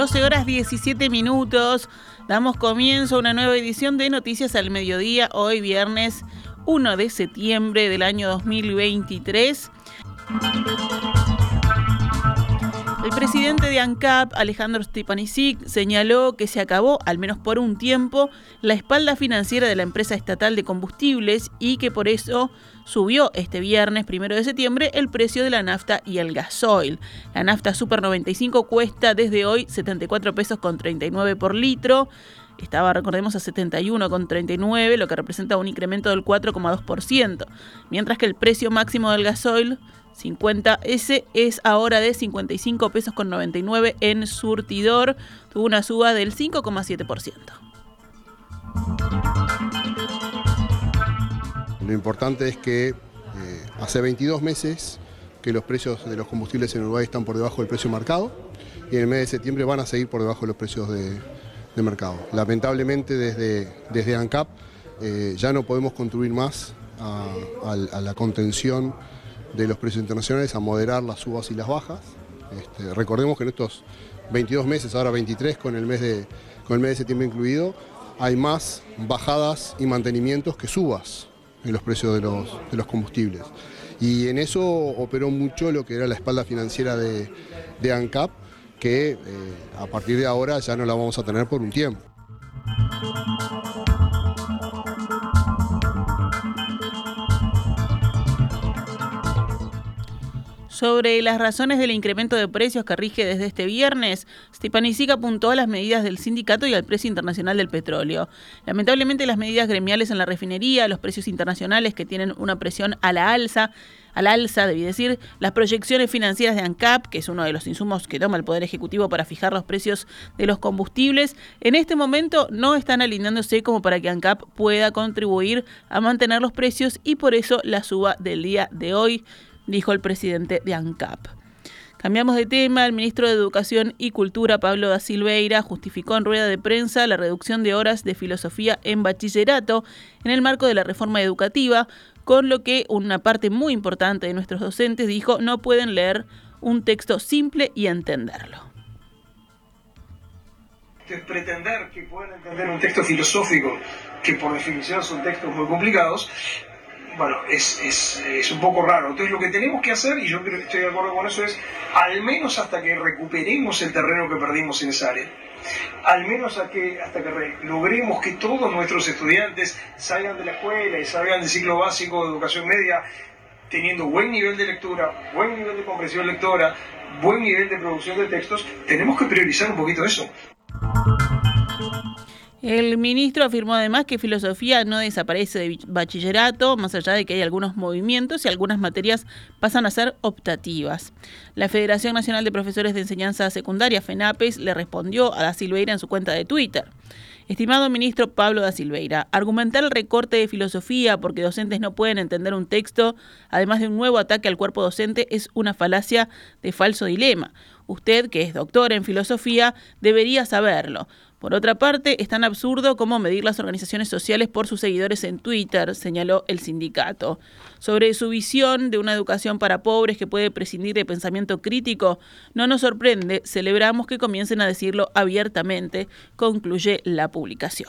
12 horas 17 minutos. Damos comienzo a una nueva edición de Noticias al Mediodía, hoy viernes 1 de septiembre del año 2023. El presidente de ANCAP, Alejandro Stepanisic, señaló que se acabó, al menos por un tiempo, la espalda financiera de la empresa estatal de combustibles y que por eso subió este viernes, primero de septiembre, el precio de la nafta y el gasoil. La nafta Super 95 cuesta desde hoy 74 pesos con 39 por litro estaba, recordemos, a 71,39, lo que representa un incremento del 4,2%, mientras que el precio máximo del gasoil 50S es ahora de 55 pesos con 99 en surtidor, tuvo una suba del 5,7%. Lo importante es que eh, hace 22 meses que los precios de los combustibles en Uruguay están por debajo del precio marcado y en el mes de septiembre van a seguir por debajo de los precios de, mercado. Lamentablemente desde, desde ANCAP eh, ya no podemos contribuir más a la contención de los precios internacionales a moderar las subas y las bajas. Este, recordemos que en estos 22 meses, ahora 23 con el mes de, con el mes de septiembre incluido, hay más bajadas y mantenimientos que subas en los precios de los, de los combustibles. Y en eso operó mucho lo que era la espalda financiera de, ANCAP, que eh, a partir de ahora ya no la vamos a tener por un tiempo. Sobre las razones del incremento de precios que rige desde este viernes, Stepanisic apuntó a las medidas del sindicato y al precio internacional del petróleo. Lamentablemente las medidas gremiales en la refinería, los precios internacionales que tienen una presión a la alza, al alza, debí decir, las proyecciones financieras de ANCAP, que es uno de los insumos que toma el Poder Ejecutivo para fijar los precios de los combustibles, en este momento no están alineándose como para que ANCAP pueda contribuir a mantener los precios y por eso la suba del día de hoy dijo el presidente de ANCAP. Cambiamos de tema. El ministro de Educación y Cultura, Pablo da Silveira, justificó en rueda de prensa la reducción de horas de filosofía en bachillerato en el marco de la reforma educativa, con lo que una parte muy importante de nuestros docentes dijo no pueden leer un texto simple y entenderlo. Pretender que puedan entender un texto filosófico, que por definición son textos muy complicados, bueno, es, es, es, un poco raro. Entonces lo que tenemos que hacer, y yo creo que estoy de acuerdo con eso, es al menos hasta que recuperemos el terreno que perdimos en esa área, al menos hasta que, hasta que logremos que todos nuestros estudiantes salgan de la escuela y salgan del ciclo básico de educación media teniendo buen nivel de lectura, buen nivel de comprensión lectora, buen nivel de producción de textos, tenemos que priorizar un poquito eso. El ministro afirmó además que filosofía no desaparece de bachillerato, más allá de que hay algunos movimientos y algunas materias pasan a ser optativas. La Federación Nacional de Profesores de Enseñanza Secundaria, FENAPES, le respondió a Da Silveira en su cuenta de Twitter. Estimado ministro Pablo da Silveira, argumentar el recorte de filosofía porque docentes no pueden entender un texto, además de un nuevo ataque al cuerpo docente, es una falacia de falso dilema. Usted, que es doctor en filosofía, debería saberlo. Por otra parte, es tan absurdo como medir las organizaciones sociales por sus seguidores en Twitter, señaló el sindicato. Sobre su visión de una educación para pobres que puede prescindir de pensamiento crítico, no nos sorprende, celebramos que comiencen a decirlo abiertamente, concluye la publicación.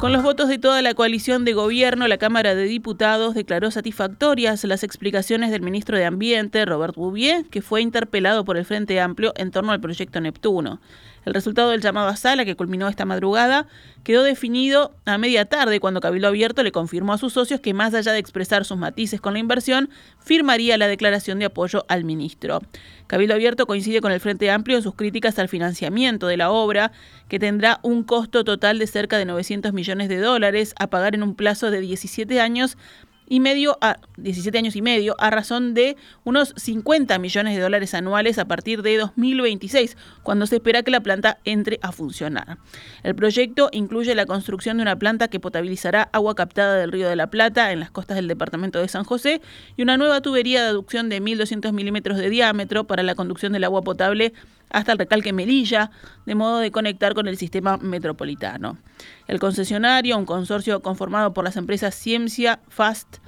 Con los votos de toda la coalición de gobierno, la Cámara de Diputados declaró satisfactorias las explicaciones del ministro de Ambiente, Robert Bouvier, que fue interpelado por el Frente Amplio en torno al proyecto Neptuno. El resultado del llamado a sala, que culminó esta madrugada, quedó definido a media tarde cuando Cabildo Abierto le confirmó a sus socios que más allá de expresar sus matices con la inversión, firmaría la declaración de apoyo al ministro. Cabildo Abierto coincide con el Frente Amplio en sus críticas al financiamiento de la obra, que tendrá un costo total de cerca de 900 millones de dólares a pagar en un plazo de 17 años y medio a 17 años y medio a razón de unos 50 millones de dólares anuales a partir de 2026, cuando se espera que la planta entre a funcionar. El proyecto incluye la construcción de una planta que potabilizará agua captada del Río de la Plata en las costas del departamento de San José y una nueva tubería de aducción de 1.200 milímetros de diámetro para la conducción del agua potable hasta el recalque Melilla, de modo de conectar con el sistema metropolitano. El concesionario, un consorcio conformado por las empresas Ciencia, Fast,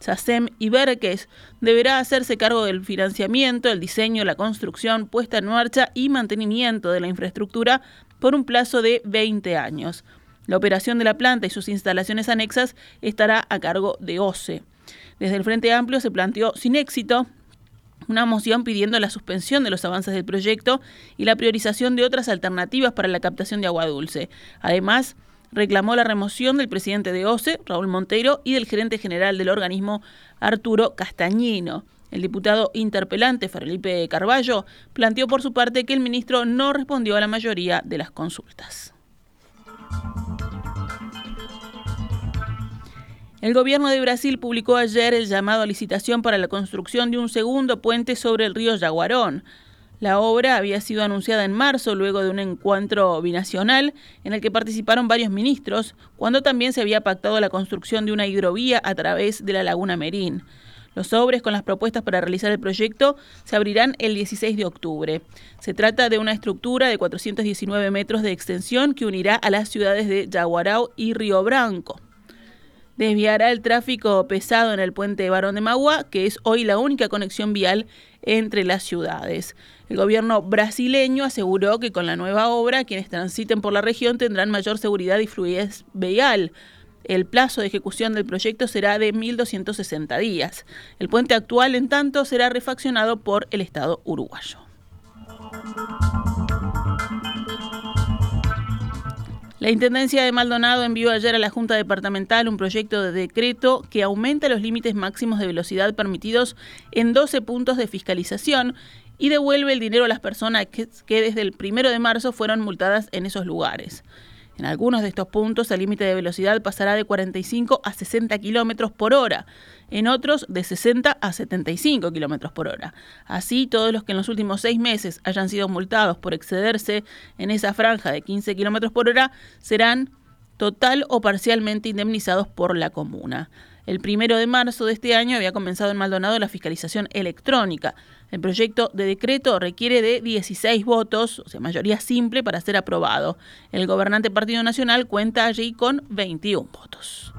SACEM y Berques, deberá hacerse cargo del financiamiento, el diseño, la construcción, puesta en marcha y mantenimiento de la infraestructura por un plazo de 20 años. La operación de la planta y sus instalaciones anexas estará a cargo de OCE. Desde el Frente Amplio se planteó sin éxito una moción pidiendo la suspensión de los avances del proyecto y la priorización de otras alternativas para la captación de agua dulce. Además, reclamó la remoción del presidente de OCE, Raúl Monteiro, y del gerente general del organismo, Arturo Castañino. El diputado interpelante Felipe Carballo planteó por su parte que el ministro no respondió a la mayoría de las consultas. El gobierno de Brasil publicó ayer el llamado a licitación para la construcción de un segundo puente sobre el río Yaguarón. La obra había sido anunciada en marzo luego de un encuentro binacional en el que participaron varios ministros, cuando también se había pactado la construcción de una hidrovía a través de la laguna Merín. Los sobres con las propuestas para realizar el proyecto se abrirán el 16 de octubre. Se trata de una estructura de 419 metros de extensión que unirá a las ciudades de Yaguarao y Río Branco desviará el tráfico pesado en el puente Barón de Magua, que es hoy la única conexión vial entre las ciudades. El gobierno brasileño aseguró que con la nueva obra quienes transiten por la región tendrán mayor seguridad y fluidez vial. El plazo de ejecución del proyecto será de 1.260 días. El puente actual, en tanto, será refaccionado por el Estado uruguayo. La Intendencia de Maldonado envió ayer a la Junta Departamental un proyecto de decreto que aumenta los límites máximos de velocidad permitidos en 12 puntos de fiscalización y devuelve el dinero a las personas que, desde el primero de marzo fueron multadas en esos lugares. En algunos de estos puntos el límite de velocidad pasará de 45 a 60 kilómetros por hora, en otros de 60 a 75 kilómetros por hora. Así, todos los que en los últimos seis meses hayan sido multados por excederse en esa franja de 15 kilómetros por hora serán total o parcialmente indemnizados por la comuna. El primero de marzo de este año había comenzado en Maldonado la fiscalización electrónica. El proyecto de decreto requiere de 16 votos, o sea, mayoría simple, para ser aprobado. El gobernante Partido Nacional cuenta allí con 21 votos.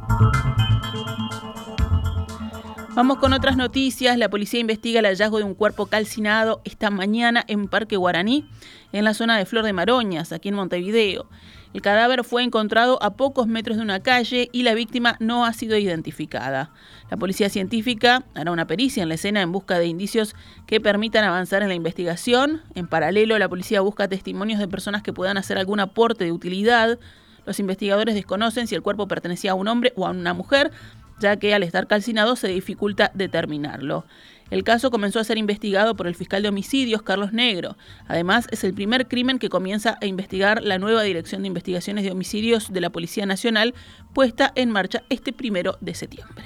Vamos con otras noticias. La policía investiga el hallazgo de un cuerpo calcinado esta mañana en Parque Guaraní, en la zona de Flor de Maroñas, aquí en Montevideo. El cadáver fue encontrado a pocos metros de una calle y la víctima no ha sido identificada. La policía científica hará una pericia en la escena en busca de indicios que permitan avanzar en la investigación. En paralelo, la policía busca testimonios de personas que puedan hacer algún aporte de utilidad. Los investigadores desconocen si el cuerpo pertenecía a un hombre o a una mujer, ya que al estar calcinado se dificulta determinarlo. El caso comenzó a ser investigado por el fiscal de homicidios, Carlos Negro. Además, es el primer crimen que comienza a investigar la nueva Dirección de Investigaciones de Homicidios de la Policía Nacional, puesta en marcha este primero de septiembre.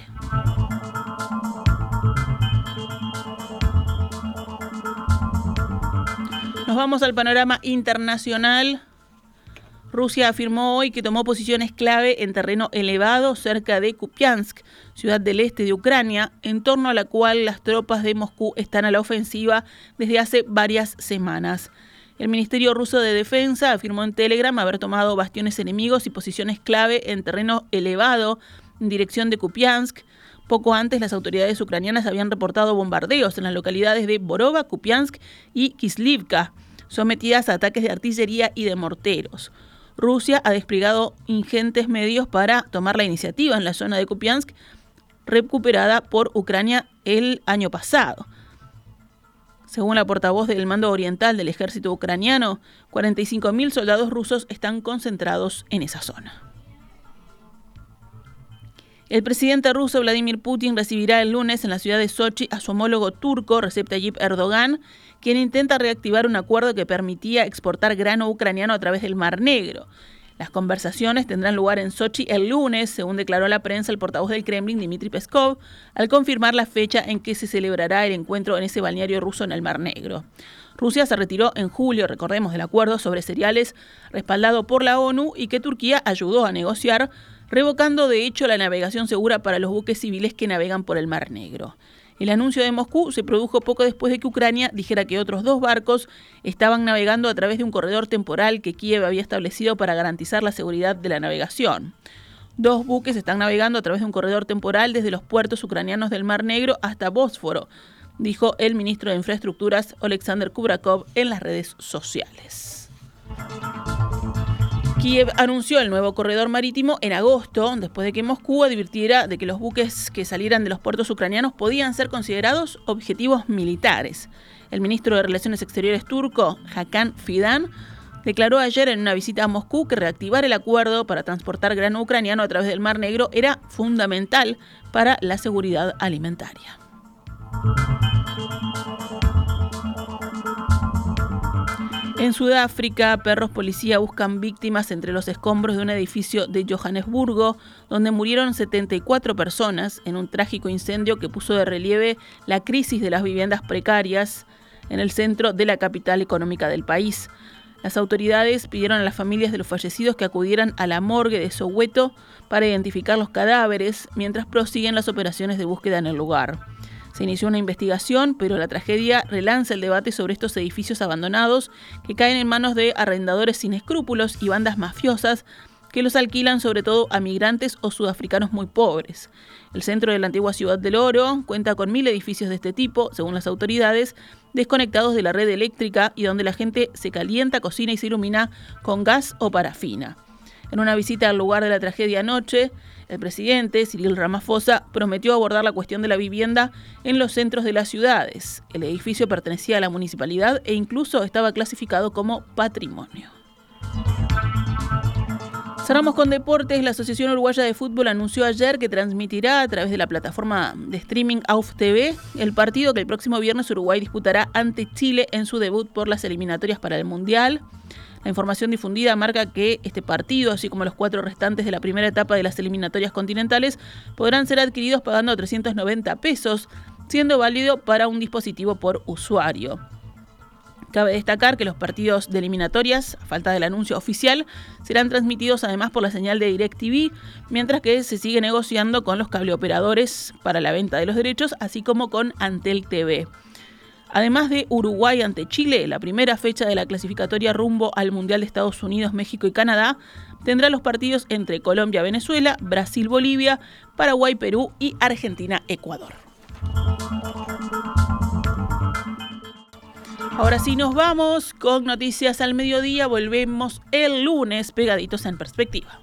Nos vamos al panorama internacional. Rusia afirmó hoy que tomó posiciones clave en terreno elevado cerca de Kupiansk, ciudad del este de Ucrania, en torno a la cual las tropas de Moscú están a la ofensiva desde hace varias semanas. El Ministerio ruso de Defensa afirmó en Telegram haber tomado bastiones enemigos y posiciones clave en terreno elevado en dirección de Kupiansk. Poco antes, las autoridades ucranianas habían reportado bombardeos en las localidades de Borova, Kupiansk y Kislivka, sometidas a ataques de artillería y de morteros. Rusia ha desplegado ingentes medios para tomar la iniciativa en la zona de Kupiansk, recuperada por Ucrania el año pasado. Según la portavoz del mando oriental del ejército ucraniano, 45.000 soldados rusos están concentrados en esa zona. El presidente ruso Vladimir Putin recibirá el lunes en la ciudad de Sochi a su homólogo turco Recep Tayyip Erdogan quien intenta reactivar un acuerdo que permitía exportar grano ucraniano a través del Mar Negro. Las conversaciones tendrán lugar en Sochi el lunes, según declaró a la prensa el portavoz del Kremlin, Dmitry Peskov, al confirmar la fecha en que se celebrará el encuentro en ese balneario ruso en el Mar Negro. Rusia se retiró en julio, recordemos, del acuerdo sobre cereales respaldado por la ONU y que Turquía ayudó a negociar, revocando de hecho la navegación segura para los buques civiles que navegan por el Mar Negro. El anuncio de Moscú se produjo poco después de que Ucrania dijera que otros dos barcos estaban navegando a través de un corredor temporal que Kiev había establecido para garantizar la seguridad de la navegación. Dos buques están navegando a través de un corredor temporal desde los puertos ucranianos del Mar Negro hasta Bósforo, dijo el ministro de Infraestructuras Alexander Kubrakov en las redes sociales. Kiev anunció el nuevo corredor marítimo en agosto, después de que Moscú advirtiera de que los buques que salieran de los puertos ucranianos podían ser considerados objetivos militares. El ministro de Relaciones Exteriores turco, Hakan Fidan, declaró ayer en una visita a Moscú que reactivar el acuerdo para transportar grano ucraniano a través del Mar Negro era fundamental para la seguridad alimentaria. En Sudáfrica, perros policía buscan víctimas entre los escombros de un edificio de Johannesburgo, donde murieron 74 personas en un trágico incendio que puso de relieve la crisis de las viviendas precarias en el centro de la capital económica del país. Las autoridades pidieron a las familias de los fallecidos que acudieran a la morgue de Soweto para identificar los cadáveres mientras prosiguen las operaciones de búsqueda en el lugar. Se inició una investigación, pero la tragedia relanza el debate sobre estos edificios abandonados que caen en manos de arrendadores sin escrúpulos y bandas mafiosas que los alquilan sobre todo a migrantes o sudafricanos muy pobres. El centro de la antigua ciudad del Oro cuenta con mil edificios de este tipo, según las autoridades, desconectados de la red eléctrica y donde la gente se calienta, cocina y se ilumina con gas o parafina. En una visita al lugar de la tragedia anoche, el presidente, Cyril Ramaphosa, prometió abordar la cuestión de la vivienda en los centros de las ciudades. El edificio pertenecía a la municipalidad e incluso estaba clasificado como patrimonio. Cerramos con deportes. La Asociación Uruguaya de Fútbol anunció ayer que transmitirá a través de la plataforma de streaming AUF TV el partido que el próximo viernes Uruguay disputará ante Chile en su debut por las eliminatorias para el Mundial. La información difundida marca que este partido, así como los cuatro restantes de la primera etapa de las eliminatorias continentales, podrán ser adquiridos pagando 390 pesos, siendo válido para un dispositivo por usuario. Cabe destacar que los partidos de eliminatorias, a falta del anuncio oficial, serán transmitidos además por la señal de DirecTV, mientras que se sigue negociando con los cableoperadores para la venta de los derechos, así como con Antel TV. Además de Uruguay ante Chile, la primera fecha de la clasificatoria rumbo al Mundial de Estados Unidos, México y Canadá tendrá los partidos entre Colombia, Venezuela, Brasil, Bolivia, Paraguay, Perú y Argentina, Ecuador. Ahora sí nos vamos con noticias al mediodía, volvemos el lunes pegaditos en perspectiva.